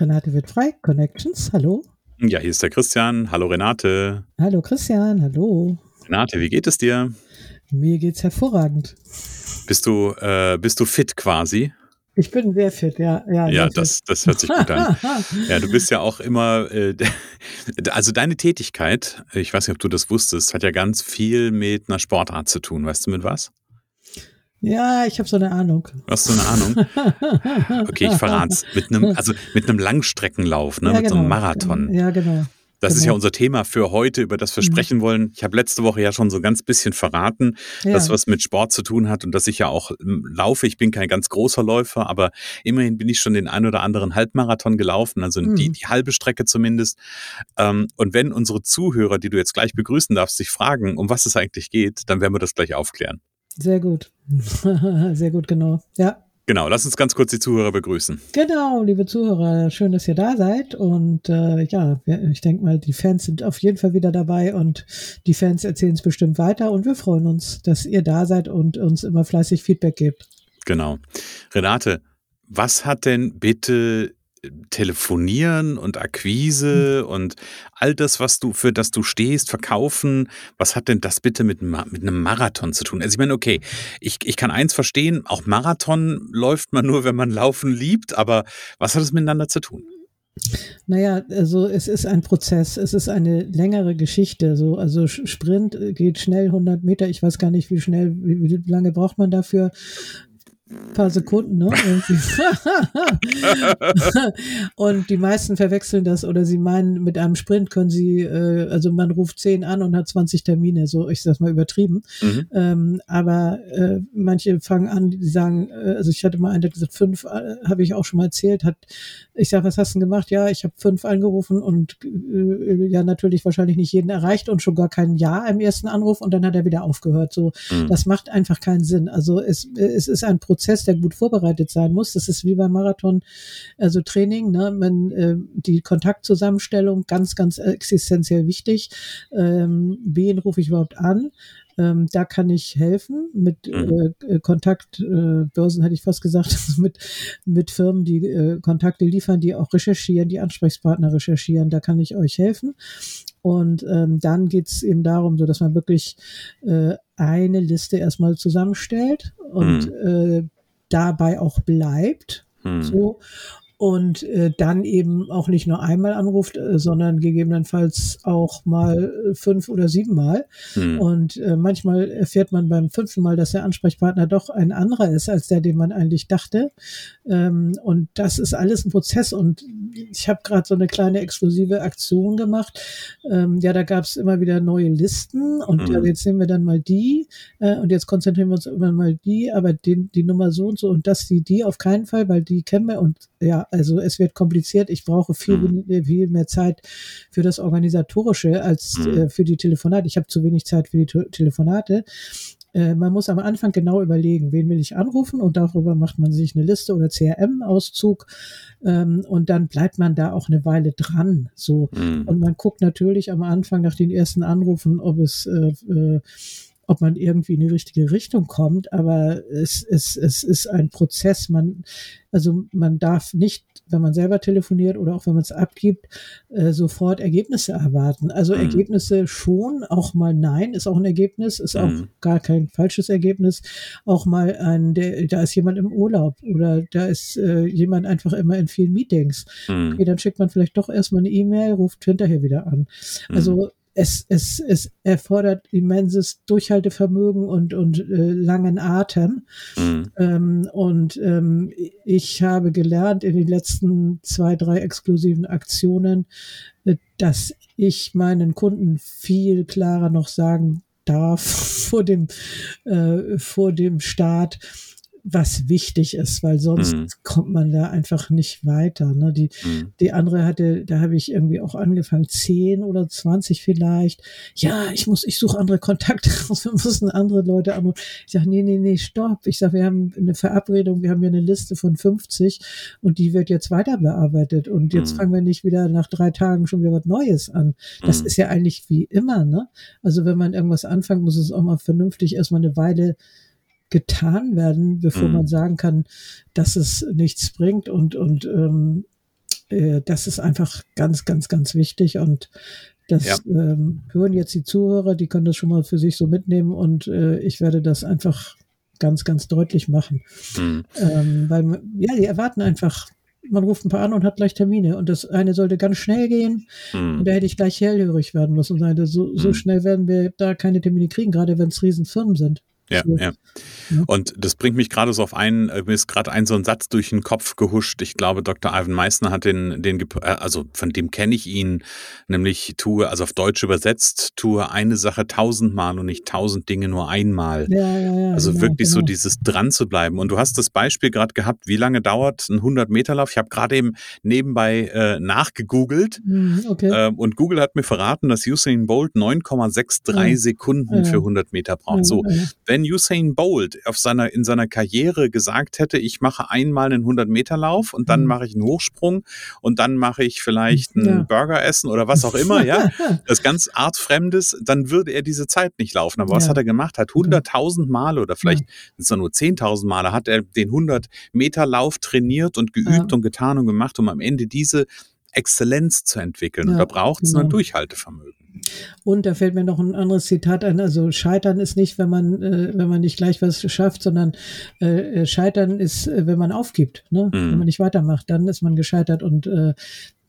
Renate wird frei. Connections, hallo. Ja, hier ist der Christian. Hallo Renate. Hallo Christian, hallo. Renate, wie geht es dir? Mir geht's hervorragend. Bist du, äh, bist du fit quasi? Ich bin sehr fit, ja. Ja, ja das, das hört sich gut an. ja, du bist ja auch immer, äh, also deine Tätigkeit, ich weiß nicht, ob du das wusstest, hat ja ganz viel mit einer Sportart zu tun. Weißt du mit was? Ja, ich habe so eine Ahnung. Hast du eine Ahnung? Okay, ich verrate es. Mit einem, also mit einem Langstreckenlauf, ne? Ja, mit genau. so einem Marathon. Ja, genau. Das ist ja genau. unser Thema für heute, über das wir Mhm. sprechen wollen. Ich habe letzte Woche ja schon so ganz bisschen verraten, Ja. dass was mit Sport zu tun hat und dass ich ja auch ähm, laufe. Ich bin kein ganz großer Läufer, aber immerhin bin ich schon den ein oder anderen Halbmarathon gelaufen, also die, Mhm. die halbe Strecke zumindest. Ähm, Und wenn unsere Zuhörer, die du jetzt gleich begrüßen darfst, sich fragen, um was es eigentlich geht, dann werden wir das gleich aufklären. Sehr gut. sehr gut, genau. Ja. Genau, lass uns ganz kurz die Zuhörer begrüßen. Genau, liebe Zuhörer, schön, dass ihr da seid. Und äh, ja, ich denke mal, die Fans sind auf jeden Fall wieder dabei und die Fans erzählen es bestimmt weiter. Und wir freuen uns, dass ihr da seid und uns immer fleißig Feedback gebt. Genau. Renate, was hat denn bitte Telefonieren und Akquise und all das, was du, für das du stehst, verkaufen, was hat denn das bitte mit, mit einem Marathon zu tun? Also ich meine, okay, ich, ich kann eins verstehen, auch Marathon läuft man nur, wenn man Laufen liebt, aber was hat es miteinander zu tun? Naja, also es ist ein Prozess, es ist eine längere Geschichte. So, also Sprint geht schnell 100 Meter. Ich weiß gar nicht, wie schnell, wie, wie lange braucht man dafür? Ein paar Sekunden, ne? Und die meisten verwechseln das oder sie meinen, mit einem Sprint können sie, äh, also man ruft 10 an und hat 20 Termine, so ich sag's mal übertrieben. Mhm. Ähm, aber äh, manche fangen an, die sagen, äh, also ich hatte mal einen, der hat gesagt, fünf äh, habe ich auch schon mal erzählt, hat, ich sage, was hast du denn gemacht? Ja, ich habe fünf angerufen und äh, ja natürlich wahrscheinlich nicht jeden erreicht und schon gar kein Ja im ersten Anruf und dann hat er wieder aufgehört. So, Mhm. das macht einfach keinen Sinn. Also es, es ist ein Prozess, der gut vorbereitet sein muss. Das ist wie beim Marathon, also Training, ne? Man, äh, die Kontaktzusammenstellung ganz, ganz existenziell wichtig. Ähm, wen rufe ich überhaupt an? Ähm, da kann ich helfen mit Mhm. äh, Kontaktbörsen, äh, Börsen hätte ich fast gesagt, mit, mit Firmen, die äh, Kontakte liefern, die auch recherchieren, die Ansprechpartner recherchieren. Da kann ich euch helfen. Und ähm, dann geht's eben darum, so dass man wirklich äh, eine Liste erstmal zusammenstellt und Mhm. äh, dabei auch bleibt. Mhm. So. Und äh, dann eben auch nicht nur einmal anruft, äh, sondern gegebenenfalls auch mal äh, fünf oder siebenmal. Mhm. Und äh, manchmal erfährt man beim fünften Mal, dass der Ansprechpartner doch ein anderer ist als der, den man eigentlich dachte. Ähm, und das ist alles ein Prozess. Und ich habe gerade so eine kleine exklusive Aktion gemacht. Ähm, ja, da gab es immer wieder neue Listen und Mhm. ja, jetzt nehmen wir dann mal die äh, und jetzt konzentrieren wir uns immer mal die, aber den, die Nummer so und so und das die, die auf keinen Fall, weil die kennen wir und ja, also es wird kompliziert. Ich brauche viel, Mhm. viel mehr Zeit für das Organisatorische als Mhm. äh, für die Telefonate. Ich habe zu wenig Zeit für die Te Telefonate. Äh, man muss am Anfang genau überlegen, wen will ich anrufen und darüber macht man sich eine Liste oder CRM-Auszug ähm, und dann bleibt man da auch eine Weile dran. So Mhm. und man guckt natürlich am Anfang nach den ersten Anrufen, ob es äh, äh, ob man irgendwie in die richtige Richtung kommt, aber es, es, es ist ein Prozess. Man, also man darf nicht, wenn man selber telefoniert oder auch wenn man es abgibt, äh, sofort Ergebnisse erwarten. Also Mhm. Ergebnisse schon, auch mal Nein ist auch ein Ergebnis, ist auch Mhm. gar kein falsches Ergebnis. Auch mal ein, der, da ist jemand im Urlaub oder da ist äh, jemand einfach immer in vielen Meetings. Mhm. Okay, dann schickt man vielleicht doch erstmal eine E-Mail, ruft hinterher wieder an. Mhm. Also es, es, es erfordert immenses Durchhaltevermögen und, und äh, langen Atem. Mhm. Ähm, und ähm, ich habe gelernt in den letzten zwei, drei exklusiven Aktionen, äh, dass ich meinen Kunden viel klarer noch sagen darf vor dem, äh, vor dem Start, was wichtig ist, weil sonst mhm. kommt man da einfach nicht weiter. Ne? Die, mhm. die andere hatte, da habe ich irgendwie auch angefangen, zehn oder zwanzig vielleicht. Ja, ich muss, ich suche andere Kontakte raus, wir müssen andere Leute anrufen. Ich sage, nee, nee, nee, stopp. Ich sage, wir haben eine Verabredung, wir haben hier eine Liste von 50 und die wird jetzt weiter bearbeitet. Und jetzt mhm. fangen wir nicht wieder nach drei Tagen schon wieder was Neues an. Das mhm. ist ja eigentlich wie immer, ne? Also wenn man irgendwas anfängt, muss es auch mal vernünftig erstmal eine Weile getan werden, bevor mhm. man sagen kann, dass es nichts bringt und, und ähm, äh, das ist einfach ganz, ganz, ganz wichtig und das ja. ähm, hören jetzt die Zuhörer, die können das schon mal für sich so mitnehmen und äh, ich werde das einfach ganz, ganz deutlich machen. Mhm. Ähm, weil, ja, die erwarten einfach, man ruft ein paar an und hat gleich Termine und das eine sollte ganz schnell gehen mhm. und da hätte ich gleich hellhörig werden müssen. Und so, so mhm. schnell werden wir da keine Termine kriegen, gerade wenn es Riesenfirmen sind. Ja, ja. Und das bringt mich gerade so auf einen, äh, mir ist gerade ein so ein Satz durch den Kopf gehuscht. Ich glaube, Dr. Ivan Meissner hat den, den, äh, also von dem kenne ich ihn, nämlich tue, also auf Deutsch übersetzt, tue eine Sache tausendmal und nicht tausend Dinge nur einmal. Ja, ja, ja, also genau, wirklich genau. so dieses dran zu bleiben. Und du hast das Beispiel gerade gehabt, wie lange dauert ein 100-Meter-Lauf? Ich habe gerade eben nebenbei äh, nachgegoogelt mhm, okay. äh, und Google hat mir verraten, dass Usain Bolt 9,63 Sekunden für 100 Meter braucht. So, wenn wenn Usain Bolt auf seiner, in seiner Karriere gesagt hätte, ich mache einmal einen 100-Meter-Lauf und dann mhm. mache ich einen Hochsprung und dann mache ich vielleicht einen ja. Burger essen oder was auch immer, ja, das ganz artfremdes, dann würde er diese Zeit nicht laufen. Aber ja. was hat er gemacht? Hat 100.000 Male oder vielleicht sind es nur 10.000 Male, hat er den 100-Meter-Lauf trainiert und geübt ja. und getan und gemacht, um am Ende diese Exzellenz zu entwickeln. und da braucht es genau. ein Durchhaltevermögen. Und da fällt mir noch ein anderes Zitat ein. Also Scheitern ist nicht, wenn man, äh, wenn man nicht gleich was schafft, sondern äh, äh Scheitern ist, äh, wenn man aufgibt, ne? Mhm. wenn man nicht weitermacht, dann ist man gescheitert. Und äh,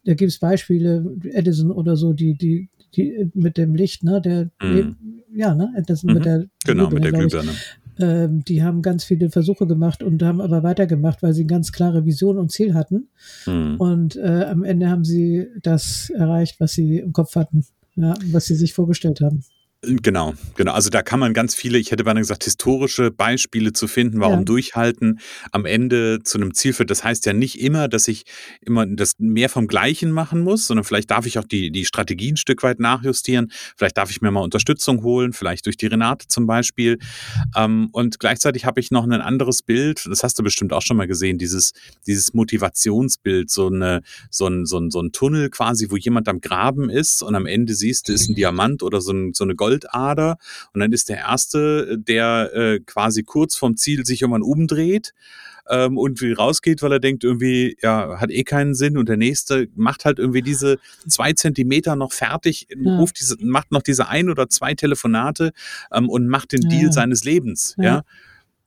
da gibt es Beispiele, Edison oder so, die, die, die mit dem Licht, ne, der, mhm. ja, ne, Edison mhm. mit der genau mit der Glühbirne. Ähm, die haben ganz viele Versuche gemacht und haben aber weitergemacht, weil sie eine ganz klare Vision und Ziel hatten. Mhm. Und äh, am Ende haben sie das erreicht, was sie im Kopf hatten ja, was sie sich vorgestellt haben. Genau, genau. Also da kann man ganz viele, ich hätte beinahe gesagt, historische Beispiele zu finden, warum ja. Durchhalten am Ende zu einem Ziel führt. Das heißt ja nicht immer, dass ich immer das mehr vom Gleichen machen muss, sondern vielleicht darf ich auch die, die Strategie ein Stück weit nachjustieren. Vielleicht darf ich mir mal Unterstützung holen, vielleicht durch die Renate zum Beispiel. Ähm, und gleichzeitig habe ich noch ein anderes Bild, das hast du bestimmt auch schon mal gesehen, dieses, dieses Motivationsbild, so, eine, so, ein, so, ein, so ein Tunnel quasi, wo jemand am Graben ist und am Ende siehst du, ist ein Diamant oder so, ein, so eine Gold Goldader. Und dann ist der erste, der äh, quasi kurz vom Ziel sich irgendwann umdreht ähm, und wie rausgeht, weil er denkt, irgendwie, ja, hat eh keinen Sinn. Und der nächste macht halt irgendwie diese zwei Zentimeter noch fertig, ja. ruft diese, macht noch diese ein oder zwei Telefonate ähm, und macht den Deal ja. seines Lebens. ja? ja?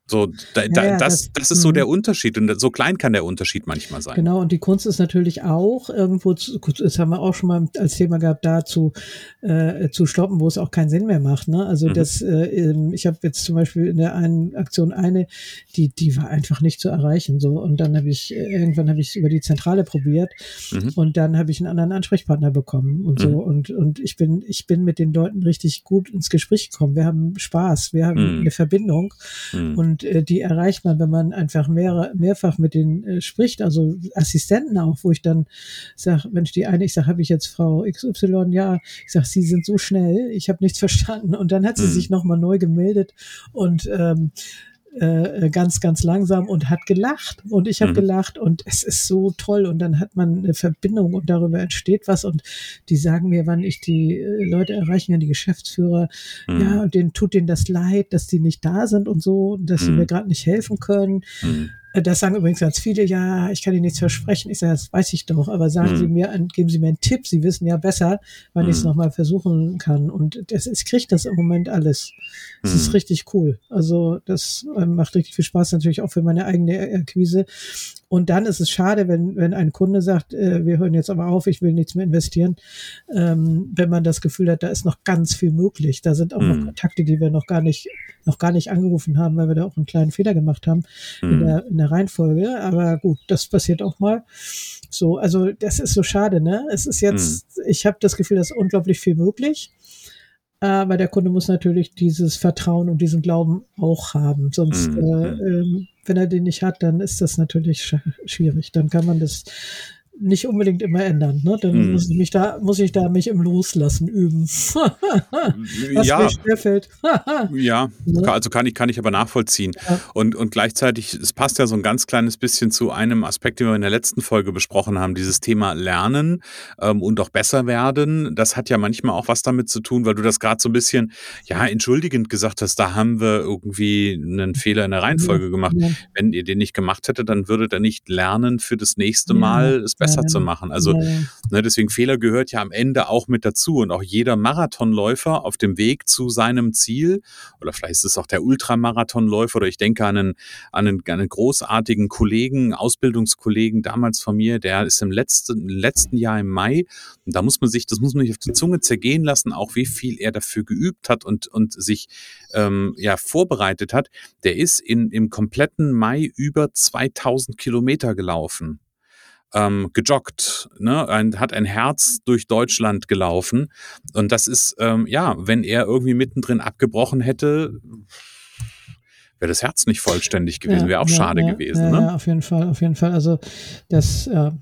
So, da, da, ja, das, das, das, ist so der mhm. Unterschied und so klein kann der Unterschied manchmal sein. Genau, und die Kunst ist natürlich auch irgendwo, zu, das haben wir auch schon mal als Thema gehabt, da zu, äh, zu stoppen, wo es auch keinen Sinn mehr macht. Ne? Also mhm. das, äh, ähm, ich habe jetzt zum Beispiel in der einen Aktion eine, die, die war einfach nicht zu erreichen. So und dann habe ich irgendwann habe ich es über die Zentrale probiert mhm. und dann habe ich einen anderen Ansprechpartner bekommen und so mhm. und und ich bin ich bin mit den Leuten richtig gut ins Gespräch gekommen. Wir haben Spaß, wir haben mhm. eine Verbindung mhm. und und äh, die erreicht man, wenn man einfach mehr, mehrfach mit denen äh, spricht, also Assistenten auch, wo ich dann sage, Mensch, die eine, ich sage, habe ich jetzt Frau XY, ja, ich sage, Sie sind so schnell, ich habe nichts verstanden. Und dann hat sie mhm. sich nochmal neu gemeldet und ähm, äh, ganz, ganz langsam und hat gelacht und ich habe mhm. gelacht und es ist so toll und dann hat man eine Verbindung und darüber entsteht was und die sagen mir, wann ich die äh, Leute erreichen kann, die Geschäftsführer, mhm. ja, und denen tut denen das leid, dass die nicht da sind und so, dass mhm. sie mir gerade nicht helfen können. Mhm. Äh, das sagen übrigens ganz viele, ja, ich kann Ihnen nichts versprechen. Ich sage, das weiß ich doch, aber sagen hm. Sie mir, geben Sie mir einen Tipp. Sie wissen ja besser, wann hm. ich es nochmal versuchen kann. Und das, ich kriege das im Moment alles. Das hm. ist richtig cool. Also das äh, macht richtig viel Spaß natürlich auch für meine eigene Akquise. Und dann ist es schade, wenn, wenn ein Kunde sagt, äh, wir hören jetzt aber auf, ich will nichts mehr investieren, ähm, wenn man das Gefühl hat, da ist noch ganz viel möglich. Da sind auch mhm. noch. Kontakte, die wir noch gar nicht, noch gar nicht angerufen haben, weil wir da auch einen kleinen Fehler gemacht haben mhm. in, hm. der, in der Reihenfolge. Aber gut, das passiert auch mal. So, also das ist so schade, ne? Es ist jetzt, mhm. ich habe das Gefühl, da ist unglaublich viel möglich. Aber der Kunde muss natürlich dieses Vertrauen und diesen Glauben auch haben. Sonst, mhm. äh, äh, wenn er den nicht hat, dann ist das natürlich schwierig. Dann kann man das nicht unbedingt immer ändern. Ne? Dann hm. muss ich mich da, muss ich da mich im Loslassen üben. Was ja. mir schwerfällt. ja, ne? also kann ich, kann ich aber nachvollziehen. Ja. Und, und gleichzeitig, es passt ja so ein ganz kleines bisschen zu einem Aspekt, den wir in der letzten Folge besprochen haben, dieses Thema Lernen ähm, und auch besser werden. Das hat ja manchmal auch was damit zu tun, weil du das gerade so ein bisschen, ja, entschuldigend gesagt hast, da haben wir irgendwie einen Fehler in der Reihenfolge ja. gemacht. Wenn ihr den nicht gemacht hättet, dann würdet ihr nicht lernen für das nächste Mal es besser ja, zu machen. Also ja. ne, deswegen Fehler gehört ja am Ende auch mit dazu und auch jeder Marathonläufer auf dem Weg zu seinem Ziel oder vielleicht ist es auch der Ultramarathonläufer oder ich denke an einen, an einen, an einen großartigen Kollegen, Ausbildungskollegen damals von mir, der ist im letzten, letzten Jahr im Mai und da muss man sich, das muss man sich auf die Zunge zergehen lassen, auch wie viel er dafür geübt hat und, und sich ähm, ja vorbereitet hat. Der ist in, im kompletten Mai über 2000 Kilometer gelaufen ähm, gejoggt, ne? ein, hat ein Herz durch Deutschland gelaufen. Und das ist, ähm, ja, wenn er irgendwie mittendrin abgebrochen hätte, wäre das Herz nicht vollständig gewesen, wäre auch ja, schade ja, gewesen. Ja, ne? ja, auf jeden Fall, auf jeden Fall. Also das, ja,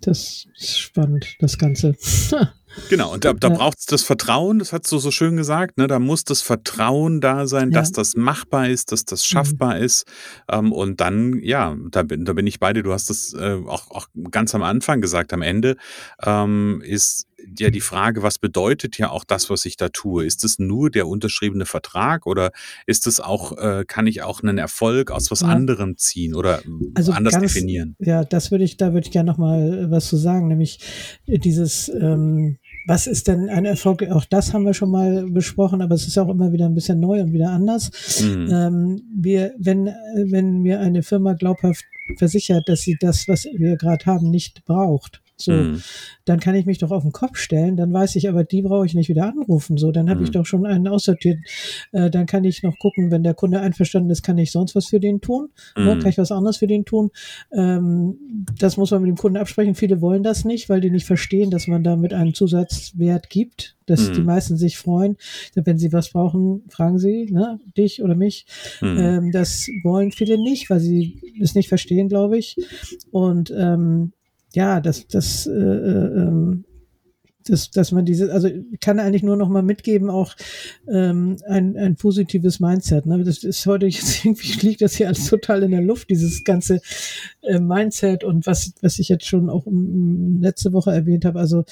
das ist spannend, das Ganze. Genau, und da, da braucht es das Vertrauen, das hast du so schön gesagt, ne? da muss das Vertrauen da sein, ja. dass das machbar ist, dass das mhm. schaffbar mhm. ist. Ähm, und dann, ja, da bin, da bin ich bei dir, du hast das äh, auch, auch ganz am Anfang gesagt, am Ende ähm, ist ja die Frage, was bedeutet ja auch das, was ich da tue? Ist es nur der unterschriebene Vertrag oder ist es auch, äh, kann ich auch einen Erfolg aus was ja. anderem ziehen oder also anders ganz, definieren? Ja, das würde ich, da würde ich gerne nochmal was zu sagen, nämlich dieses, ähm, was ist denn ein Erfolg? Auch das haben wir schon mal besprochen, aber es ist auch immer wieder ein bisschen neu und wieder anders. Mhm. Ähm, wir, wenn, wenn mir eine Firma glaubhaft versichert, dass sie das, was wir gerade haben, nicht braucht, so, mhm. dann kann ich mich doch auf den Kopf stellen, dann weiß ich aber, die brauche ich nicht wieder anrufen. So, dann habe mhm. ich doch schon einen aussortiert. Äh, dann kann ich noch gucken, wenn der Kunde einverstanden ist, kann ich sonst was für den tun? Mhm. Ne? Kann ich was anderes für den tun? Ähm, das muss man mit dem Kunden absprechen. Viele wollen das nicht, weil die nicht verstehen, dass man damit einen Zusatzwert gibt, dass die mhm. meisten sich freuen. Wenn sie was brauchen, fragen sie, ne, dich oder mich. Mhm. Ähm, das wollen viele nicht, weil sie es nicht verstehen, glaube ich. Und ähm, ja, das, das, äh, äh, ähm, dass, dass man diese, also kann eigentlich nur noch mal mitgeben, auch ähm, ein, ein positives Mindset. Ne? Das ist heute jetzt irgendwie liegt das hier alles total in der Luft, dieses ganze äh, Mindset und was, was ich jetzt schon auch um, letzte Woche erwähnt habe. Also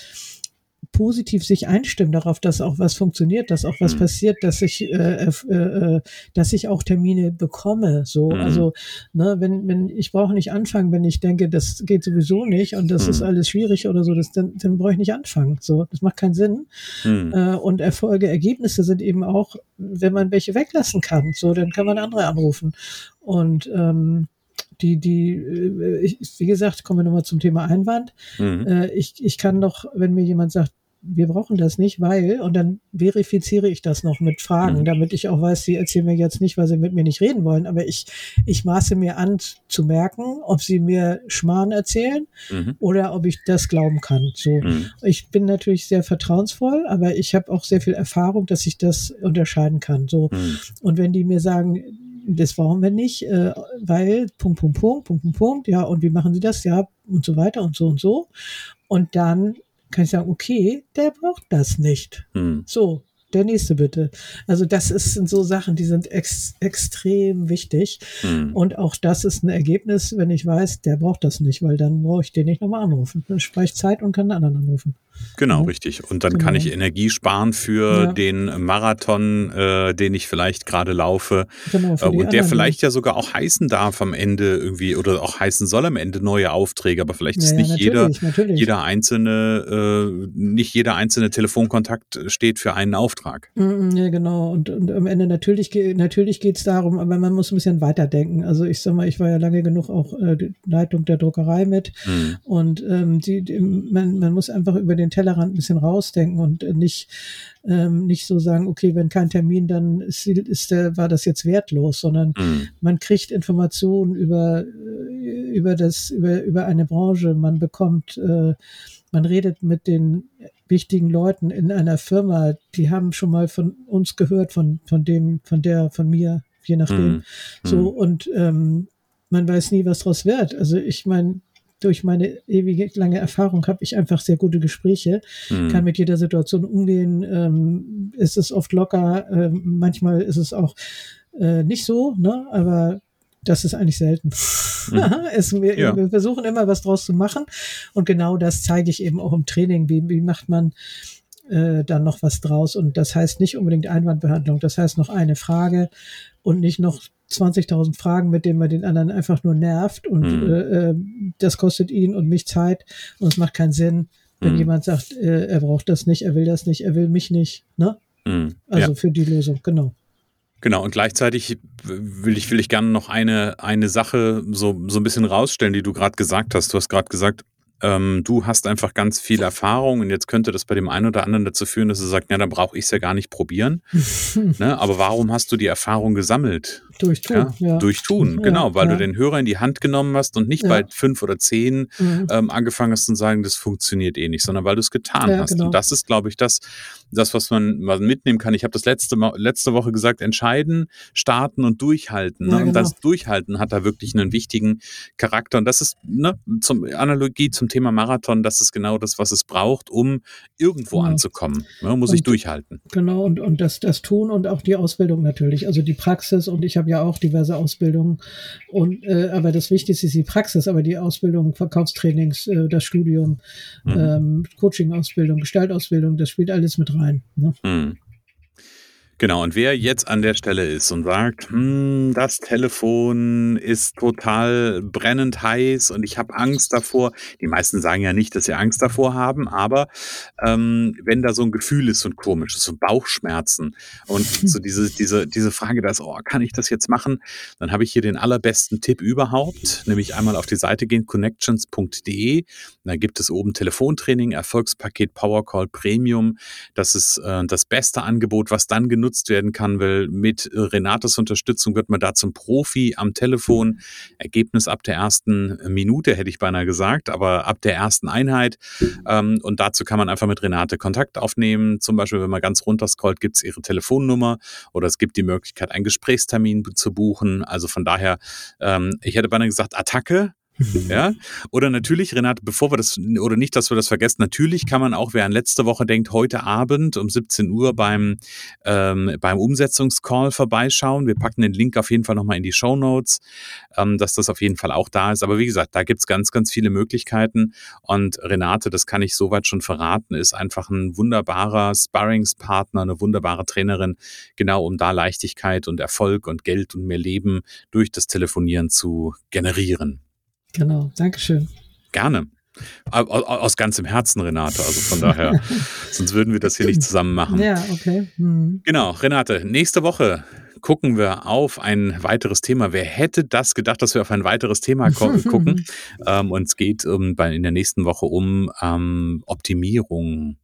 positiv sich einstimmen darauf, dass auch was funktioniert, dass auch was mhm. passiert, dass ich, äh, äh, äh, dass ich auch Termine bekomme. So, mhm. also, ne, wenn, wenn ich brauche nicht anfangen, wenn ich denke, das geht sowieso nicht und das mhm. ist alles schwierig oder so, das, dann, dann brauche ich nicht anfangen. So, das macht keinen Sinn. Mhm. Äh, und Erfolge, Ergebnisse sind eben auch, wenn man welche weglassen kann. So, dann kann man andere anrufen. Und ähm, die, die, äh, ich, wie gesagt, kommen wir nochmal zum Thema Einwand. Mhm. Äh, ich, ich kann doch, wenn mir jemand sagt, wir brauchen das nicht, weil, und dann verifiziere ich das noch mit Fragen, mhm. damit ich auch weiß, sie erzählen mir jetzt nicht, weil sie mit mir nicht reden wollen, aber ich, ich maße mir an zu merken, ob sie mir Schmarrn erzählen mhm. oder ob ich das glauben kann. So, mhm. ich bin natürlich sehr vertrauensvoll, aber ich habe auch sehr viel Erfahrung, dass ich das unterscheiden kann. So, mhm. und wenn die mir sagen, das brauchen wir nicht, äh, weil Punkt, Punkt, Punkt, Punkt, Punkt, Punkt, ja, und wie machen Sie das? Ja, und so weiter und so und so. Und dann kann ich sagen, okay, der braucht das nicht. Hm. So, der nächste bitte. Also das ist, sind so Sachen, die sind ex extrem wichtig. Hm. Und auch das ist ein Ergebnis, wenn ich weiß, der braucht das nicht, weil dann brauche ich den nicht nochmal anrufen. Dann spare ich Zeit und kann einen anderen anrufen. Genau, ja. richtig. Und dann genau. kann ich Energie sparen für ja. den Marathon, äh, den ich vielleicht gerade laufe. Genau, äh, und der vielleicht ja sogar auch heißen darf am Ende irgendwie oder auch heißen soll am Ende neue Aufträge. Aber vielleicht ist nicht jeder, natürlich. jeder einzelne, äh, nicht jeder einzelne Telefonkontakt steht für einen Auftrag. Mm, ja, genau. Und, und am Ende natürlich, natürlich geht es darum, aber man muss ein bisschen weiterdenken. Also ich sag mal, ich war ja lange genug auch äh, die Leitung der Druckerei mit. Mhm. Und ähm, die, die, man, man muss einfach über den Tellerrand ein bisschen rausdenken und nicht, ähm, nicht so sagen, okay, wenn kein Termin, dann ist, ist der, war das jetzt wertlos, sondern mhm. man kriegt Informationen über, über das, über, über eine Branche, man bekommt, äh, man redet mit den wichtigen Leuten in einer Firma, die haben schon mal von uns gehört, von, von dem, von der, von mir, je nachdem. Mhm. So, mhm. und ähm, man weiß nie, was draus wird. Also ich meine, durch meine ewige lange Erfahrung habe ich einfach sehr gute Gespräche, mhm. kann mit jeder Situation umgehen. Ähm, ist es oft locker, ähm, manchmal ist es auch äh, nicht so, ne? aber das ist eigentlich selten. Mhm. es, wir, ja. wir, versuchen immer was draus zu machen und genau das zeige ich eben auch im Training. Wie, wie macht man äh, dann noch was draus? Und das heißt nicht unbedingt Einwandbehandlung, das heißt noch eine Frage und nicht noch 20.000 Fragen, mit denen man den anderen einfach nur nervt und mhm. äh, das kostet ihn und mich Zeit und es macht keinen Sinn, wenn mhm. jemand sagt, äh, er braucht das nicht, er will das nicht, er will mich nicht, ne? Mhm. Also ja. für die Lösung, genau. Genau, und gleichzeitig will ich, will ich gerne noch eine, eine Sache so, so ein bisschen rausstellen, die du gerade gesagt hast. Du hast gerade gesagt, ähm, du hast einfach ganz viel Erfahrung und jetzt könnte das bei dem einen oder anderen dazu führen, dass er sagt, ja, dann brauche ich es ja gar nicht probieren. ne? Aber warum hast du die Erfahrung gesammelt? Durch Tun. Ja? Ja. Durch Tun, genau, weil du den Hörer in die Hand genommen hast und nicht bei fünf oder zehn mhm. ähm, angefangen hast zu sagen, das funktioniert eh nicht, sondern weil du es getan hast. Genau. Und das ist, glaube ich, das, das, was man, man mitnehmen kann. Ich habe das letzte, letzte Woche gesagt, entscheiden, starten und durchhalten. Ne? Genau. Und das Durchhalten hat da wirklich einen wichtigen Charakter. Und das ist ne, zum Analogie zum Thema Marathon, das ist genau das, was es braucht, um irgendwo genau. anzukommen. Ne? Muss und, ich durchhalten. Genau, und, und das, das Tun und auch die Ausbildung natürlich. Also die Praxis und ich habe habe ja auch diverse Ausbildungen. Und äh, aber das Wichtigste ist die Praxis, aber die Ausbildung, Verkaufstrainings, äh, das Studium, mhm. ähm, Coaching-Ausbildung, Gestaltausbildung, das spielt alles mit rein. Ne? Mhm. Genau, und wer jetzt an der Stelle ist und sagt, hm, das Telefon ist total brennend heiß und ich habe Angst davor, die meisten sagen ja nicht, dass sie Angst davor haben, aber ähm, wenn da so ein Gefühl ist, so ein komisches, so Bauchschmerzen und so diese, diese, diese Frage, dass, oh, kann ich das jetzt machen? Dann habe ich hier den allerbesten Tipp überhaupt, nämlich einmal auf die Seite gehen, connections.de. Da gibt es oben Telefontraining, Erfolgspaket Powercall Premium. Das ist äh, das beste Angebot, was dann genug genutzt werden kann, weil mit äh, Renates Unterstützung wird man da zum Profi am Telefon. Ergebnis ab der ersten Minute, hätte ich beinahe gesagt, aber ab der ersten Einheit. Ähm, und dazu kann man einfach mit Renate Kontakt aufnehmen. Zum Beispiel, wenn man ganz runter scrollt, gibt es ihre Telefonnummer oder es gibt die Möglichkeit, einen Gesprächstermin zu buchen. Also von daher, ähm, ich hätte beinahe gesagt, Attacke ja, oder natürlich, Renate, bevor wir das, oder nicht, dass wir das vergessen, natürlich kann man auch, wer an letzte Woche denkt, heute Abend um 17 Uhr beim, ähm, beim Umsetzungscall vorbeischauen. Wir packen den Link auf jeden Fall nochmal in die Show Notes, ähm, dass das auf jeden Fall auch da ist. Aber wie gesagt, da gibt's ganz, ganz viele Möglichkeiten. Und Renate, das kann ich soweit schon verraten, ist einfach ein wunderbarer Sparringspartner, eine wunderbare Trainerin, genau um da Leichtigkeit und Erfolg und Geld und mehr Leben durch das Telefonieren zu generieren. Genau, Dankeschön. Gerne. Aus ganzem Herzen, Renate. Also von daher, sonst würden wir das hier nicht zusammen machen. Ja, okay. Hm. Genau, Renate, nächste Woche gucken wir auf ein weiteres Thema. Wer hätte das gedacht, dass wir auf ein weiteres Thema gucken? ähm, und es geht um, bei, in der nächsten Woche um ähm, Optimierung.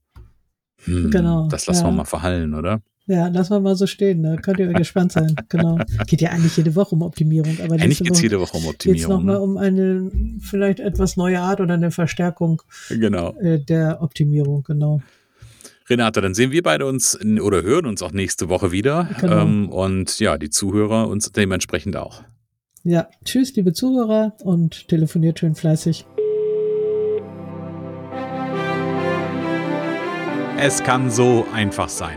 Hm, genau. Das lassen ja. wir mal verhallen, oder? Ja, lass mal mal so stehen. Da könnt ihr gespannt sein. Genau. Geht ja eigentlich jede Woche um Optimierung. Aber eigentlich geht es jede Woche um Optimierung. Jetzt nochmal ne? um eine vielleicht etwas neue Art oder eine Verstärkung genau. Äh, der Optimierung. Genau. Renate, dann sehen wir beide uns oder hören uns auch nächste Woche wieder. Genau. Ähm, und ja, die Zuhörer uns dementsprechend auch. Ja, tschüss, liebe Zuhörer und telefoniert schön fleißig. Es kann so einfach sein.